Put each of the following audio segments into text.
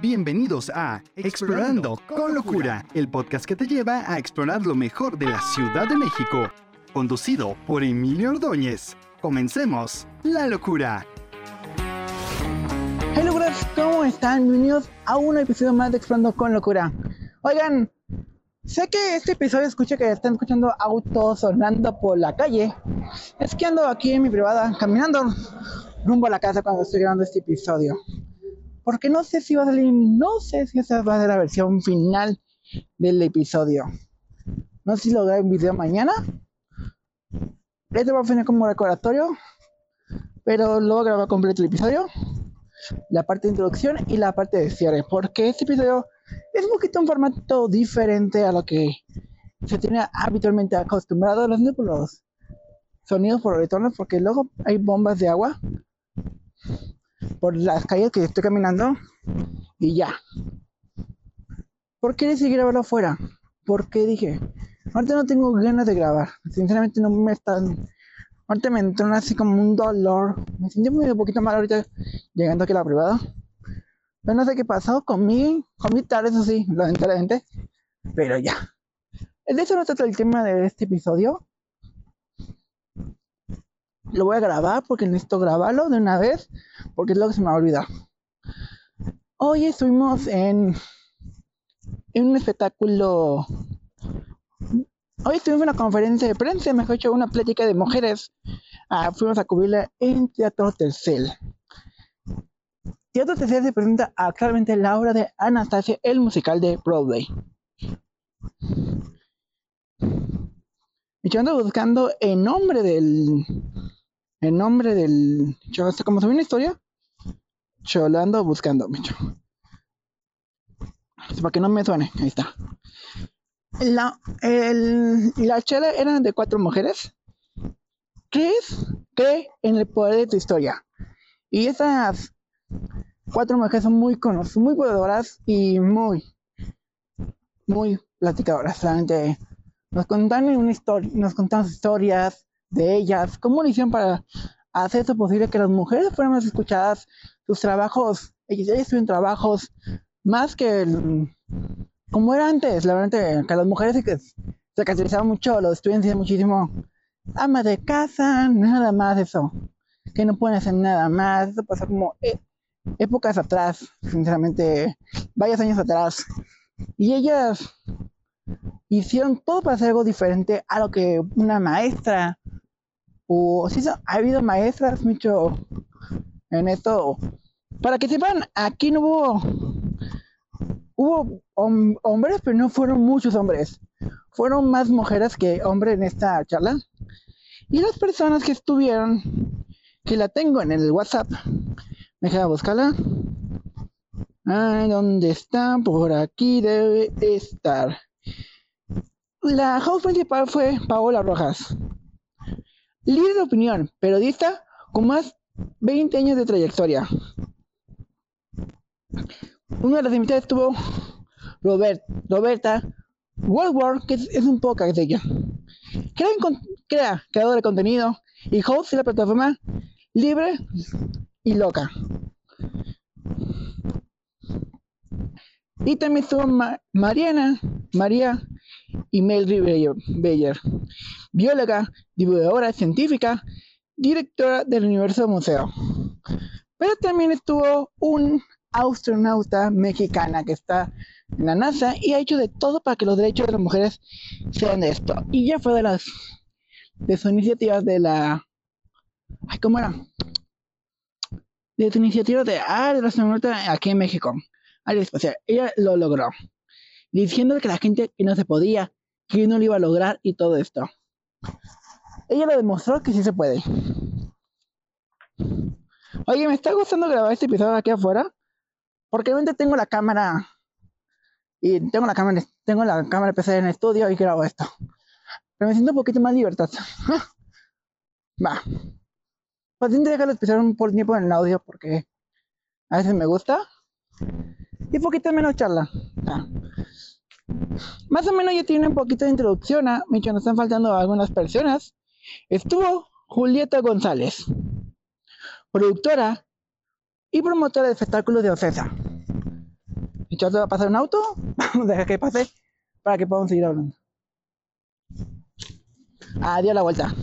Bienvenidos a Explorando con Locura, el podcast que te lleva a explorar lo mejor de la Ciudad de México, conducido por Emilio Ordóñez. Comencemos la locura. Hello, ¿cómo están? Bienvenidos a un episodio más de Explorando con Locura. Oigan, sé que este episodio escucha que están escuchando autos sonando por la calle. Es que ando aquí en mi privada, caminando rumbo a la casa cuando estoy grabando este episodio. Porque no sé si va a salir, no sé si esa va a ser la versión final del episodio. No sé si lo grabo en video mañana. Este va a finir como recordatorio. Pero luego grabar completo el episodio. La parte de introducción y la parte de cierre. Porque este episodio es un poquito un formato diferente a lo que se tiene habitualmente acostumbrado los, sonidos por retorno. Porque luego hay bombas de agua por las calles que estoy caminando y ya. ¿Por qué decidí grabarlo afuera? Porque dije, ahorita no tengo ganas de grabar. Sinceramente no me están... Ahorita me entró así como un dolor. Me sentí muy un poquito mal ahorita llegando aquí a la privada. Pero no sé qué pasó. Comí, comí tarde, eso sí, lamentablemente. Pero ya. De eso no trata el tema de este episodio lo voy a grabar porque necesito grabarlo de una vez, porque es lo que se me va a olvidar. Hoy estuvimos en, en un espectáculo. Hoy estuvimos en una conferencia de prensa, mejor dicho, una plática de mujeres. Ah, fuimos a cubrirla en Teatro Tercel. Teatro Tercel se presenta actualmente la obra de Anastasia, el musical de Broadway. Y yo ando buscando el nombre del, en nombre del. Yo, hasta como una historia, yo lo ando buscando, mucho. Para que no me suene, ahí está. La, el, la chela eran de cuatro mujeres. ¿Crees? Cree en el poder de tu historia. Y esas cuatro mujeres son muy conocidas, muy poderoras y muy, muy platicadoras. Realmente nos contan una historia, nos contan historias, de ellas, cómo lo hicieron para hacer esto posible que las mujeres fueran más escuchadas, sus trabajos, ellas, ellas tuvieron trabajos más que como era antes, la verdad que las mujeres se caracterizaban mucho, los estudiantes muchísimo ama de casa, nada más eso, que no pueden hacer nada más, eso pasó como e, épocas atrás, sinceramente, varios años atrás, y ellas hicieron todo para hacer algo diferente a lo que una maestra o si ha habido maestras mucho en esto. Para que sepan, aquí no hubo hubo hombres, pero no fueron muchos hombres. Fueron más mujeres que hombres en esta charla. Y las personas que estuvieron, que la tengo en el WhatsApp, me queda buscarla. Ay, ¿dónde está? Por aquí debe estar. La host principal fue Paola Rojas. Líder de opinión, periodista con más 20 años de trayectoria. Una de las invitadas estuvo Robert, Roberta World que es, un podcast de ella. Crea, crea, creador de contenido y host de la plataforma libre y loca. Y también estuvo Mariana, María y Mel Beyer, bióloga, divulgadora científica, directora del Universo Museo. Pero también estuvo un astronauta mexicana que está en la NASA y ha hecho de todo para que los derechos de las mujeres sean de esto. Y ya fue de las de sus iniciativas de la ay, ¿cómo era? De su iniciativa de ah, de la astronauta aquí en México, al espacial. Ella lo logró. Diciendo que la gente que no se podía, que no lo iba a lograr y todo esto. Ella lo demostró que sí se puede. Oye, me está gustando grabar este episodio aquí afuera. Porque realmente tengo la cámara. Y tengo la cámara, tengo la cámara PC en el estudio y grabo esto. Pero me siento un poquito más libertad. Va. Pues que dejarlo esperar un tiempo en el audio porque a veces me gusta. Y un poquito menos charla. Más o menos ya tiene un poquito de introducción. ¿ah? Me nos están faltando algunas personas. Estuvo Julieta González, productora, y promotora de espectáculos de Ocesa. te va a pasar un auto, vamos a que pase para que podamos seguir hablando. Adiós la vuelta.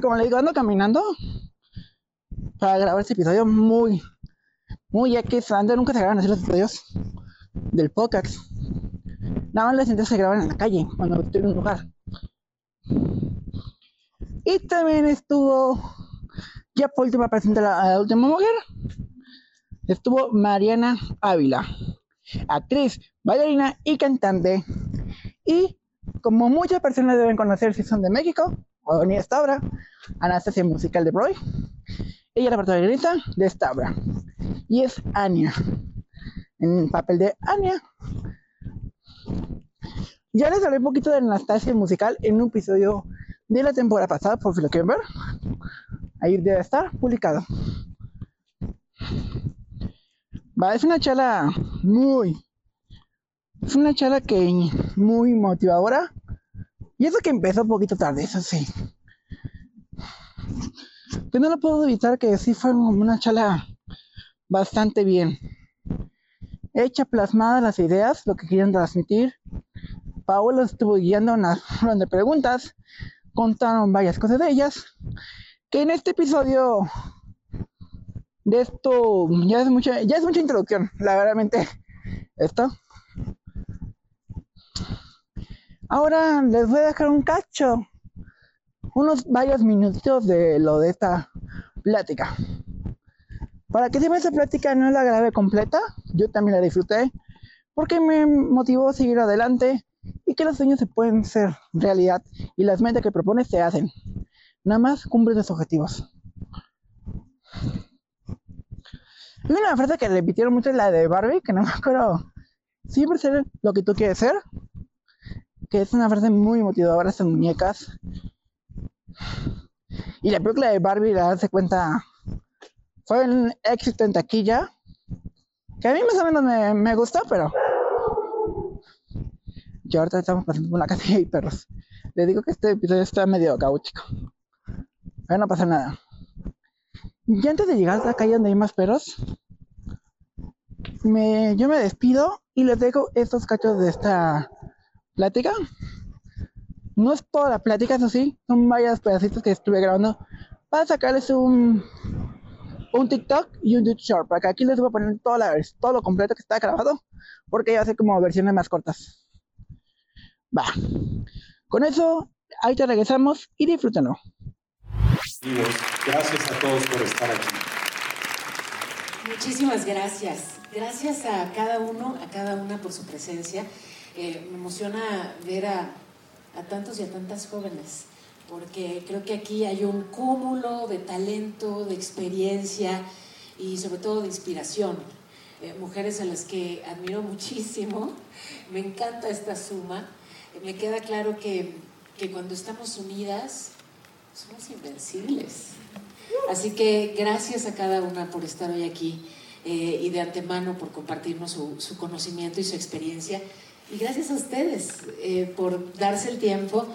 como le digo, ando caminando para grabar este episodio muy, muy X. Antes nunca se graban así los episodios del podcast. Nada más las siguientes se graban en la calle, cuando estoy en un lugar. Y también estuvo, ya por último presentar a la última mujer, estuvo Mariana Ávila, actriz, bailarina y cantante. Y como muchas personas deben conocer si son de México, o ni esta obra, Anastasia Musical de Broy. Ella es la protagonista de esta obra. Y es Anya. En el papel de Anya. Ya les hablé un poquito de Anastasia Musical en un episodio de la temporada pasada, por si lo quieren ver. Ahí debe estar publicado. Va, es una charla muy, es una charla que muy motivadora. Y eso que empezó un poquito tarde, eso sí. Pero no lo puedo evitar que sí fue una charla bastante bien. Hecha, plasmada las ideas, lo que querían transmitir. Paola estuvo guiando una ronda de preguntas. Contaron varias cosas de ellas. Que en este episodio de esto ya es mucha, ya es mucha introducción, la verdaderamente esto. Ahora les voy a dejar un cacho, unos varios minutos de lo de esta plática. Para que si esa plática no la grabé completa, yo también la disfruté, porque me motivó a seguir adelante y que los sueños se pueden ser realidad y las metas que propones se hacen. Nada más cumple los objetivos. Y una frase que repitieron mucho es la de Barbie, que no me acuerdo. Siempre ser lo que tú quieres ser que es una frase muy motivadora, estas muñecas. Y la película de Barbie, la hace cuenta, fue un éxito en taquilla, que a mí más o menos me, me gustó, pero yo ahorita estamos pasando por una casa y perros. Le digo que este episodio está medio caótico. Pero no pasa nada. Y antes de llegar a la calle donde hay más perros, me, yo me despido y les dejo estos cachos de esta plática. No es toda la plática, eso sí, son varios pedacitos que estuve grabando para sacarles un, un TikTok y un YouTube Short. Para que aquí les voy a poner todo, la, todo lo completo que está grabado, porque ya hace como versiones más cortas. Va. Con eso, ahí te regresamos y disfrútenlo. Gracias a todos por estar aquí. Muchísimas gracias. Gracias a cada uno, a cada una por su presencia me emociona ver a, tantos y a tantas jóvenes, porque creo que aquí hay un cúmulo de talento, de experiencia y sobre todo de inspiración. Eh, mujeres a las que admiro muchísimo, me encanta esta suma. me queda claro que, cuando estamos unidas somos invencibles. Así que gracias a cada una por estar hoy aquí eh, y de antemano por compartirnos su, su conocimiento y su experiencia. Y gracias a ustedes eh, por darse el tiempo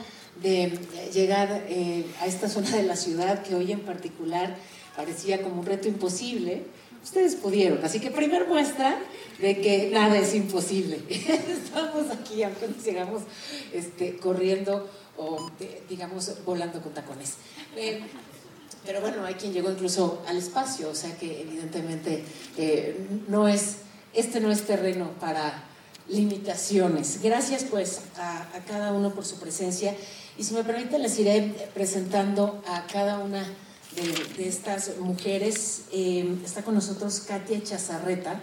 de llegar eh, a esta zona de la ciudad que hoy en particular parecía como un reto imposible. Ustedes pudieron, así que primer muestra de que nada es imposible. Estamos aquí, aunque nos llegamos este, corriendo o, digamos, volando con tacones. Eh, pero bueno, hay quien llegó incluso al espacio, o sea que evidentemente no es, este no es terreno para limitaciones. Gracias pues a, cada uno por su presencia y si me permiten les iré presentando a cada una de, estas mujeres. Eh, está con nosotros Katia Chazarreta.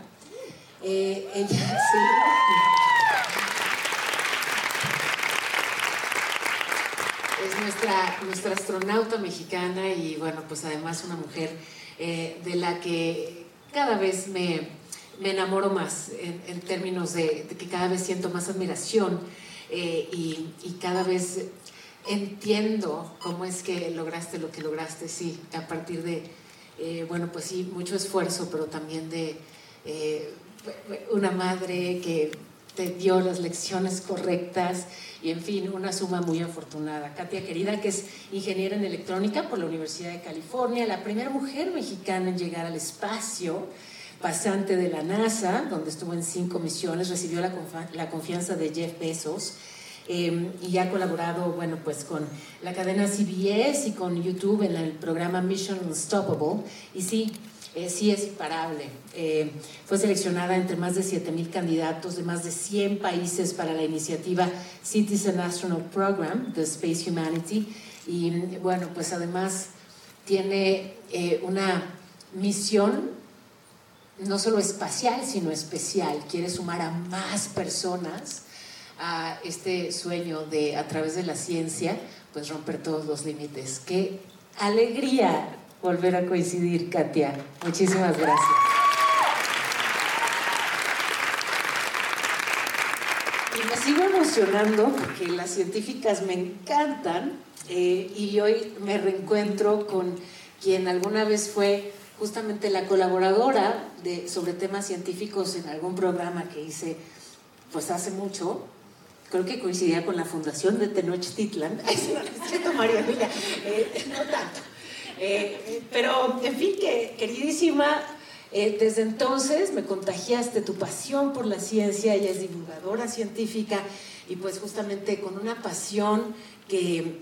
Eh, ella sí. Es nuestra, nuestra astronauta mexicana y bueno, pues además una mujer eh, de la que cada vez me, me enamoro más en, términos de, que cada vez siento más admiración y, cada vez entiendo cómo es que lograste lo que lograste, sí, a partir de, eh, bueno, pues sí, mucho esfuerzo, pero también de eh, una madre que te dio las lecciones correctas y en fin, una suma muy afortunada. Katia querida, que es ingeniera en electrónica por la Universidad de California, la primera mujer mexicana en llegar al espacio, pasante de la NASA, donde estuvo en cinco misiones, recibió la, la confianza de Jeff Bezos. Eh, y ha colaborado, bueno, pues con la cadena CBS y con YouTube en el programa Mission Unstoppable. Y sí, eh, sí es imparable. Eh, fue seleccionada entre más de 7.000 candidatos de más de 100 países para la iniciativa Citizen Astronaut Program de Space Humanity. Y bueno, pues además tiene eh, una misión no solo espacial, sino especial. Quiere sumar a más personas a este sueño de, a través de la ciencia, pues romper todos los límites. ¡Qué alegría! volver a coincidir, Katia. Muchísimas gracias. Y me sigo emocionando porque las científicas me encantan eh, y hoy me reencuentro con quien alguna vez fue justamente la colaboradora de, sobre temas científicos en algún programa que hice pues hace mucho. Creo que coincidía con la fundación de Tenochtitlan. Se lo María Emilia. Eh, no tanto. Eh, pero, en fin, que, queridísima, eh, desde entonces me contagiaste tu pasión por la ciencia, ella es divulgadora científica y pues justamente con una pasión que,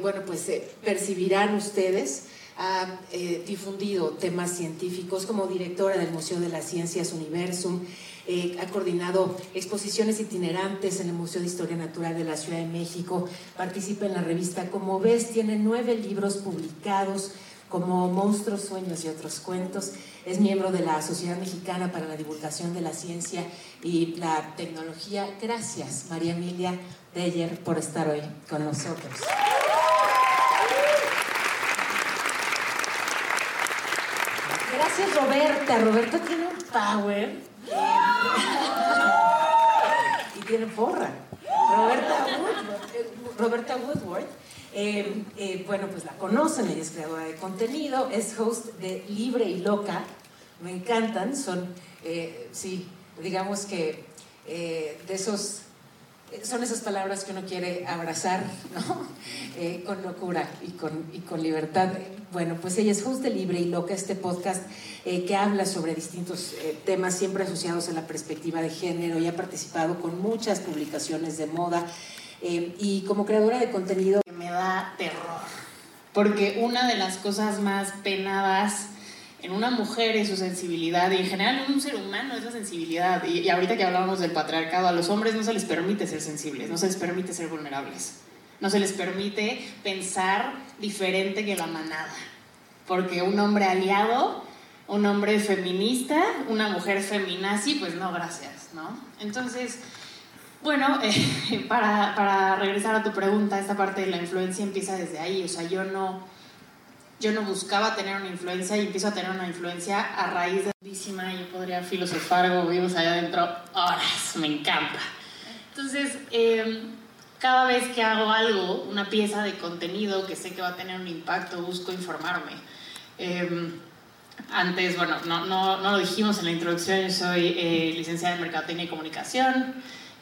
bueno, pues percibirán ustedes ha difundido temas científicos como directora del Museo de las Ciencias Universum, eh, ha coordinado exposiciones itinerantes en el Museo de Historia Natural de la Ciudad de México, participa en la revista Como ves, tiene nueve libros publicados como Monstruos, Sueños y otros cuentos. Es miembro de la Sociedad Mexicana para la Divulgación de la Ciencia y la Tecnología. Gracias, María Emilia Deyer, por estar hoy con nosotros. Gracias, Roberta. Roberta tiene un power y tiene porra. Roberta Woodward, eh, eh, bueno, pues la conocen, ella es creadora de contenido, es host de Libre y Loca, me encantan, son, eh, sí, digamos que de esos son esas palabras que uno quiere abrazar, ¿no? Eh, con locura y con, y con libertad. Bueno, pues ella es host de Libre y Loca, este podcast eh, que habla sobre distintos eh, temas siempre asociados a la perspectiva de género y ha participado con muchas publicaciones de moda. y como creadora de contenido... Me da terror, porque una de las cosas más penadas en una mujer es su sensibilidad y en general en un ser humano es la sensibilidad. Y, ahorita que hablábamos del patriarcado, a los hombres no se les permite ser sensibles, no se les permite ser vulnerables, no se les permite pensar diferente que la manada. Porque un hombre aliado, un hombre feminista, una mujer feminazi, pues no, gracias, ¿no? Entonces, bueno, para, para regresar a tu pregunta, esta parte de la influencia empieza desde ahí, o sea, yo no yo no buscaba tener una influencia y empiezo a tener una influencia a raíz de yo podría filosofar o vivimos allá adentro horas, me encanta. Entonces, em, cada vez que hago algo, una pieza de contenido que sé que va a tener un impacto, busco informarme. Em, antes, bueno, no, no, no, lo dijimos en la introducción, yo soy eh, licenciada en Mercadotecnia y Comunicación,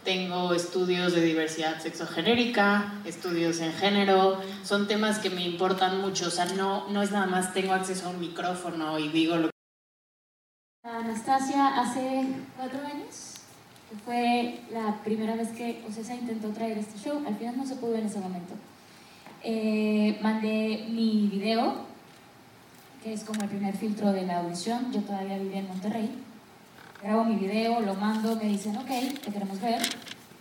tengo estudios de diversidad sexogenérica, estudios en género, son temas que me importan mucho, o sea, no, no es nada más tengo acceso a un micrófono y digo lo que... Anastasia hace cuatro años, que fue la primera vez que Ocesa intentó traer este show, al final no se pudo en ese momento. Eh, mandé mi video, que es como el primer filtro de la audición, yo todavía vivía en Monterrey, grabo mi video, lo mando, me dicen, ok, te queremos ver.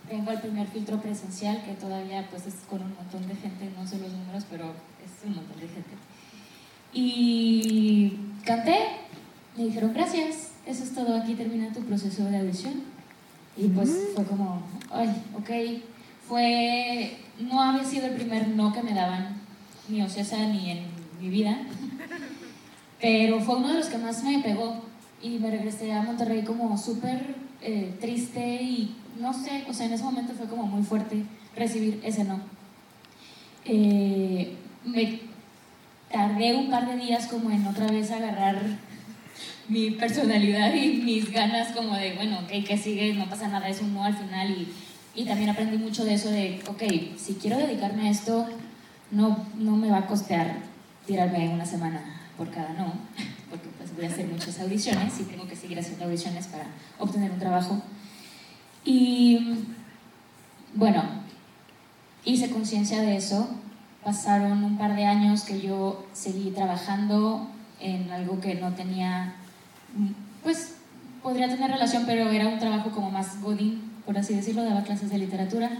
Tengo el primer filtro presencial, que todavía pues es con un montón de gente, no sé los números, pero es un montón de gente. Y canté, me dijeron, gracias, eso es todo, aquí termina tu proceso de audición. Y pues mm. fue como, ay, ok, fue, no había sido el primer no que me daban, ni Ocesa ni en mi vida, pero fue uno de los que más me pegó, y me regresé a Monterrey como súper eh, triste y no sé, o sea, en ese momento fue como muy fuerte recibir ese no. Eh, me tardé un par de días como en otra vez agarrar mi personalidad y mis ganas como de, bueno, ok, ¿qué sigue? No pasa nada, es un no al final y, y también aprendí mucho de eso de, ok, si quiero dedicarme a esto, no, no me va a costear tirarme una semana por cada no, voy a hacer muchas audiciones y tengo que seguir haciendo audiciones para obtener un trabajo. Y bueno, hice conciencia de eso. Pasaron un par de años que yo seguí trabajando en algo que no tenía, pues podría tener relación, pero era un trabajo como más godín, por así decirlo, daba clases de literatura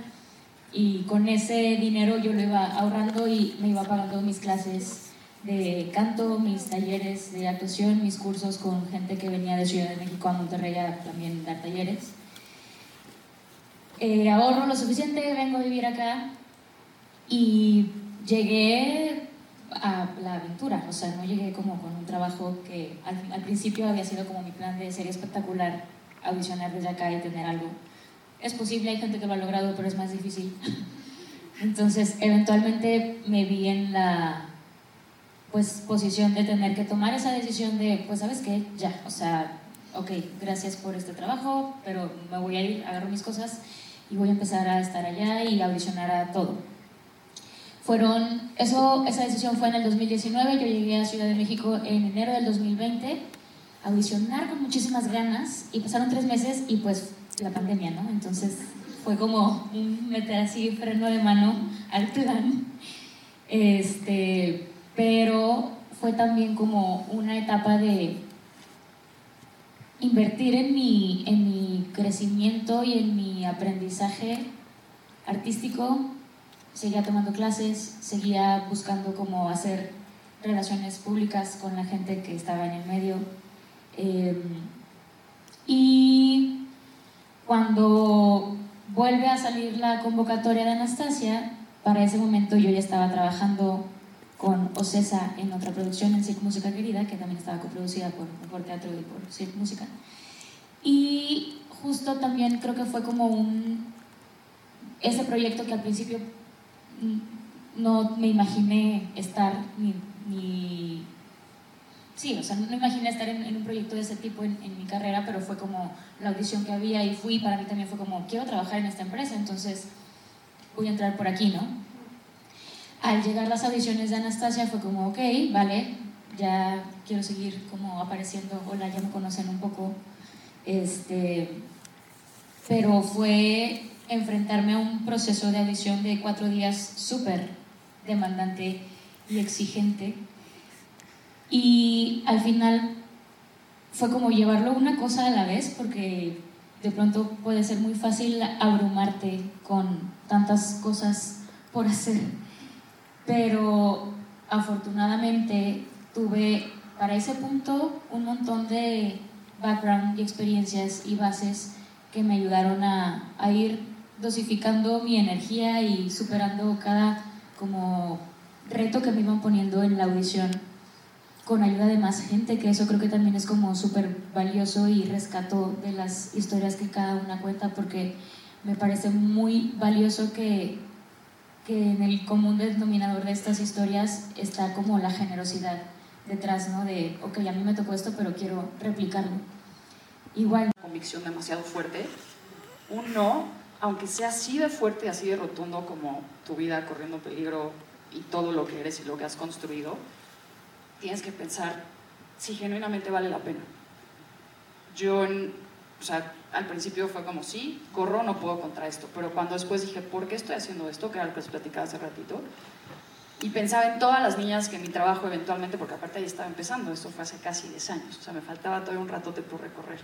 y con ese dinero yo lo iba ahorrando y me iba pagando mis clases de canto, mis talleres de actuación, mis cursos con gente que venía de Ciudad de México a Monterrey a también dar talleres. Eh, ahorro lo suficiente, vengo a vivir acá y llegué a la aventura, o sea, no llegué como con un trabajo que al, al principio había sido como mi plan de ser espectacular, audicionar desde acá y tener algo es posible, hay gente que lo ha logrado, pero es más difícil. Entonces, eventualmente me vi en la pues, posición de tener que tomar esa decisión de, pues, ¿sabes qué? Ya, o sea, ok, gracias por este trabajo, pero me voy a ir, agarro mis cosas y voy a empezar a estar allá y audicionar a todo. Fueron, eso, esa decisión fue en el 2019, yo llegué a Ciudad de México en enero del 2020, a audicionar con muchísimas ganas y pasaron tres meses y pues la pandemia, ¿no? Entonces fue como meter así freno de mano al plan. Este, pero fue también como una etapa de invertir en mi, en mi crecimiento y en mi aprendizaje artístico. Seguía tomando clases, seguía buscando cómo hacer relaciones públicas con la gente que estaba en el medio. Eh, y cuando vuelve a salir la convocatoria de Anastasia, para ese momento yo ya estaba trabajando con Ocesa en otra producción en Circo Música Querida, que también estaba coproducida por, por Teatro y por Circo Música. Y justo también creo que fue como un... ese proyecto que al principio no me imaginé estar ni, ni sí, o sea, no imaginé estar en, un proyecto de ese tipo en, mi carrera, pero fue como la audición que había y fui, para mí también fue como, quiero trabajar en esta empresa, entonces voy a entrar por aquí, ¿no? Al llegar las audiciones de Anastasia fue como, ok, vale, ya quiero seguir como apareciendo, hola, ya me conocen un poco, este, pero fue enfrentarme a un proceso de audición de cuatro días súper demandante y exigente y al final fue como llevarlo una cosa a la vez, porque de pronto puede ser muy fácil abrumarte con tantas cosas por hacer. Pero afortunadamente tuve para ese punto un montón de background y experiencias y bases que me ayudaron a, a ir dosificando mi energía y superando cada como reto que me iban poniendo en la audición con ayuda de más gente, que eso creo que también es como súper valioso y rescato de las historias que cada una cuenta, porque me parece muy valioso que, que en el común denominador de estas historias está como la generosidad detrás, ¿no? De, ok, a mí me tocó esto, pero quiero replicarlo. Igual. Convicción demasiado fuerte. Un no, aunque sea así de fuerte así de rotundo como tu vida corriendo peligro y todo lo que eres y lo que has construido, tienes que pensar si genuinamente vale la pena. Yo, o sea, al principio fue como, sí, corro, no puedo contra esto, pero cuando después dije, ¿por qué estoy haciendo esto? Que era lo que les platicaba hace ratito, y pensaba en todas las niñas que mi trabajo eventualmente, porque aparte ahí estaba empezando, esto fue hace casi 10 años, o sea, me faltaba todavía un ratote por recorrer,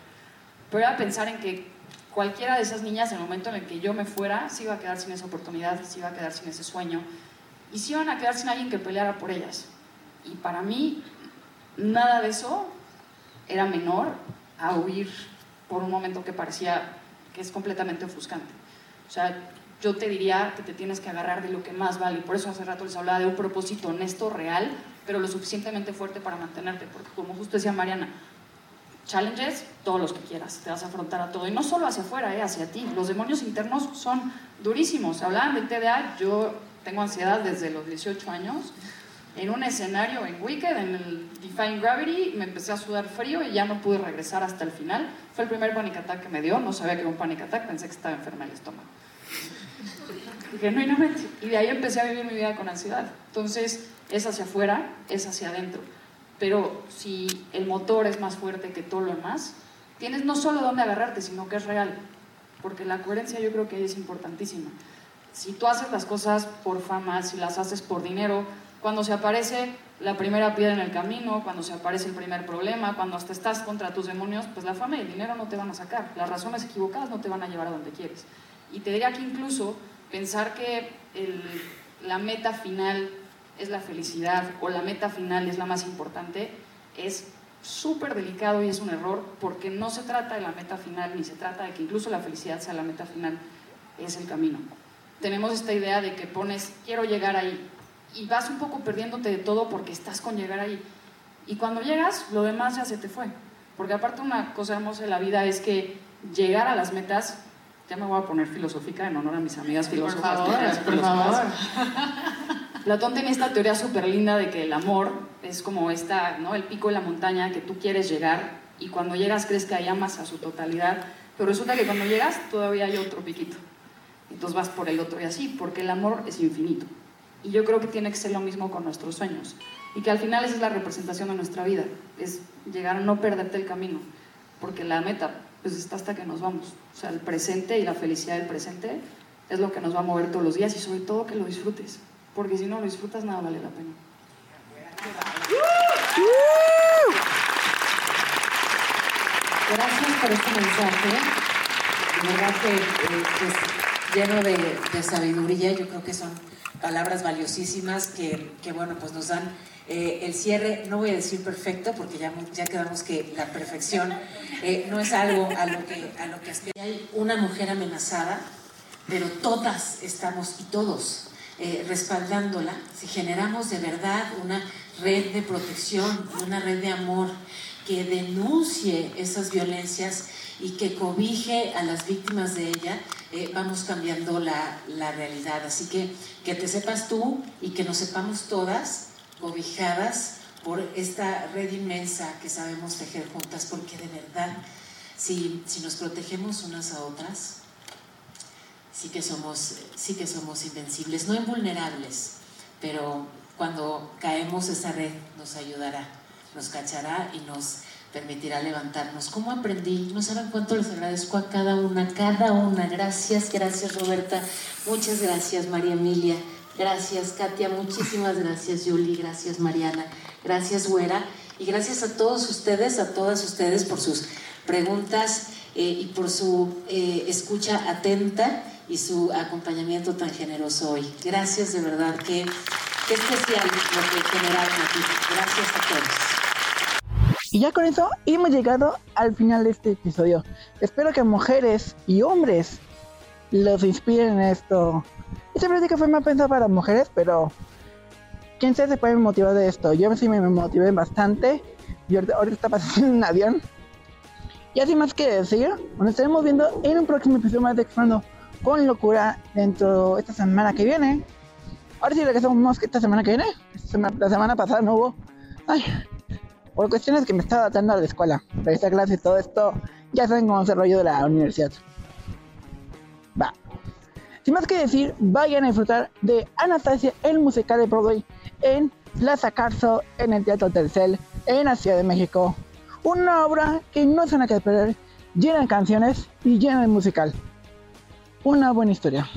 pero era pensar en que cualquiera de esas niñas, en el momento en el que yo me fuera, se iba a quedar sin esa oportunidad, se iba a quedar sin ese sueño, y se iban a quedar sin alguien que peleara por ellas. Y para mí, nada de eso era menor a huir por un momento que parecía que es completamente ofuscante. O sea, yo te diría que te tienes que agarrar de lo que más vale. Por eso hace rato les hablaba de un propósito honesto, real, pero lo suficientemente fuerte para mantenerte. Porque como justo decía Mariana, challenges, todos los que quieras, te vas a afrontar a todo. Y no solo hacia afuera, eh, hacia ti. Los demonios internos son durísimos. Hablaban de TDA, yo tengo ansiedad desde los 18 años en un escenario en Wicked, en el Define Gravity, me empecé a sudar frío y ya no pude regresar hasta el final. Fue el primer panic attack que me dio, no sabía que era un panic attack, pensé que estaba enferma el estómago. Genuinamente. Y de ahí empecé a vivir mi vida con ansiedad. Entonces, es hacia afuera, es hacia adentro. Pero si el motor es más fuerte que todo lo demás, tienes no solo dónde agarrarte, sino que es real. Porque la coherencia yo creo que es importantísima. Si tú haces las cosas por fama, si las haces por dinero, cuando se aparece la primera piedra en el camino, cuando se aparece el primer problema, cuando hasta estás contra tus demonios, pues la fama y el dinero no te van a sacar. Las razones equivocadas no te van a llevar a donde quieres. Y te diría que incluso pensar que el, la meta final es la felicidad o la meta final es la más importante es súper delicado y es un error porque no se trata de la meta final ni se trata de que incluso la felicidad sea la meta final, es el camino. Tenemos esta idea de que pones, quiero llegar ahí, y vas un poco perdiéndote de todo porque estás con llegar ahí. Y cuando llegas, lo demás ya se te fue. Porque aparte una cosa hermosa de la vida es que llegar a las metas, ya me voy a poner filosófica en honor a mis amigas filósofas. Por favor, por favor. Platón tenía esta teoría súper linda de que el amor es como esta, ¿no? el pico de la montaña que tú quieres llegar y cuando llegas crees que hay amas a su totalidad, pero resulta que cuando llegas todavía hay otro piquito. Entonces vas por el otro y así, porque el amor es infinito. Y yo creo que tiene que ser lo mismo con nuestros sueños. Y que al final esa es la representación de nuestra vida, es llegar a no perderte el camino, porque la meta pues está hasta que nos vamos. O sea, el presente y la felicidad del presente es lo que nos va a mover todos los días y sobre todo que lo disfrutes, porque si no lo disfrutas nada vale la pena. Gracias por este mensaje. De verdad que eh, pues, lleno de, de sabiduría, yo creo que son palabras valiosísimas que, que bueno, pues nos dan eh, el cierre, no voy a decir perfecto, porque ya, ya quedamos que la perfección eh, no es algo a lo que, a lo que aspira. Hay una mujer amenazada, pero todas estamos y todos eh, respaldándola, si generamos de verdad una red de protección, una red de amor que denuncie esas violencias y que cobije a las víctimas de ella, eh, vamos cambiando la, la, realidad. Así que que te sepas tú y que nos sepamos todas cobijadas por esta red inmensa que sabemos tejer juntas, porque de verdad, si, si nos protegemos unas a otras, sí que, somos, sí que somos invencibles, no invulnerables, pero cuando caemos esa red nos ayudará, nos cachará y nos permitirá levantarnos. ¿Cómo aprendí? No saben cuánto les agradezco a cada una, cada una. Gracias, gracias Roberta. Muchas gracias María Emilia. Gracias Katia. Muchísimas gracias Yuli. Gracias Mariana. Gracias Güera. Y gracias a todos ustedes, a todas ustedes por sus preguntas eh, y por su eh, escucha atenta y su acompañamiento tan generoso hoy. Gracias de verdad. Qué, qué especial lo que generaron aquí. Gracias a todos. Y ya con eso hemos llegado al final de este episodio. Espero que mujeres y hombres los inspiren en esto. Esta práctica fue más pensada para mujeres, pero quién sabe se puede motivar de esto. Yo sí me motivé bastante. Y ahorita, está pasando un avión. Y así más que decir, nos estaremos viendo en un próximo episodio más de Explorando con Locura dentro de esta semana que viene. Ahora sí regresamos que esta semana que viene. La semana pasada no hubo. Ay, por cuestiones que me estaba adaptando a la escuela. Pero esta clase y todo esto, ya saben cómo es el rollo de la universidad. Va. Sin más que decir, vayan a disfrutar de Anastasia, el musical de Broadway, en Plaza Carso, en el Teatro Tercel, en la Ciudad de México. Una obra que no se van quedar perder, llena de canciones y llena de musical. Una buena historia.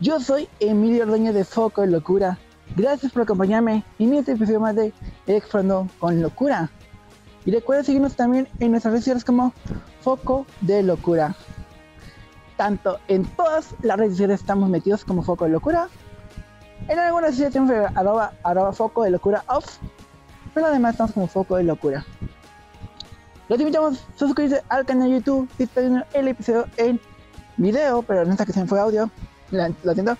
Yo soy Emilio Ordóñez de Foco de Locura. Gracias por acompañarme en este episodio más de Explorando con Locura. Y recuerda seguirnos también en nuestras redes sociales como Foco de Locura. Tanto en todas las redes sociales estamos metidos como Foco de Locura. En algunas sociedades tenemos arroba, arroba Foco de Locura off. Pero además estamos como Foco de Locura. Los invitamos a suscribirse al canal de YouTube y estar el episodio en video, pero en esta ocasión fue audio. Lo siento.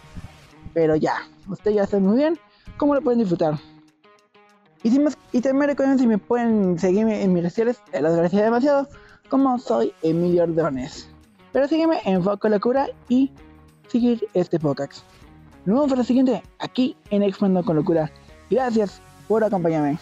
Pero ya, ustedes ya saben muy bien cómo lo pueden disfrutar. Y, sin más, y también recuerden si me pueden seguirme en mis redes sociales, te lo agradecería demasiado, como soy Emilio Ordones. Pero sígueme en Foco Locura y seguir este podcast. Nos vemos para la siguiente, aquí en Explorando con Locura. Gracias por acompañarme.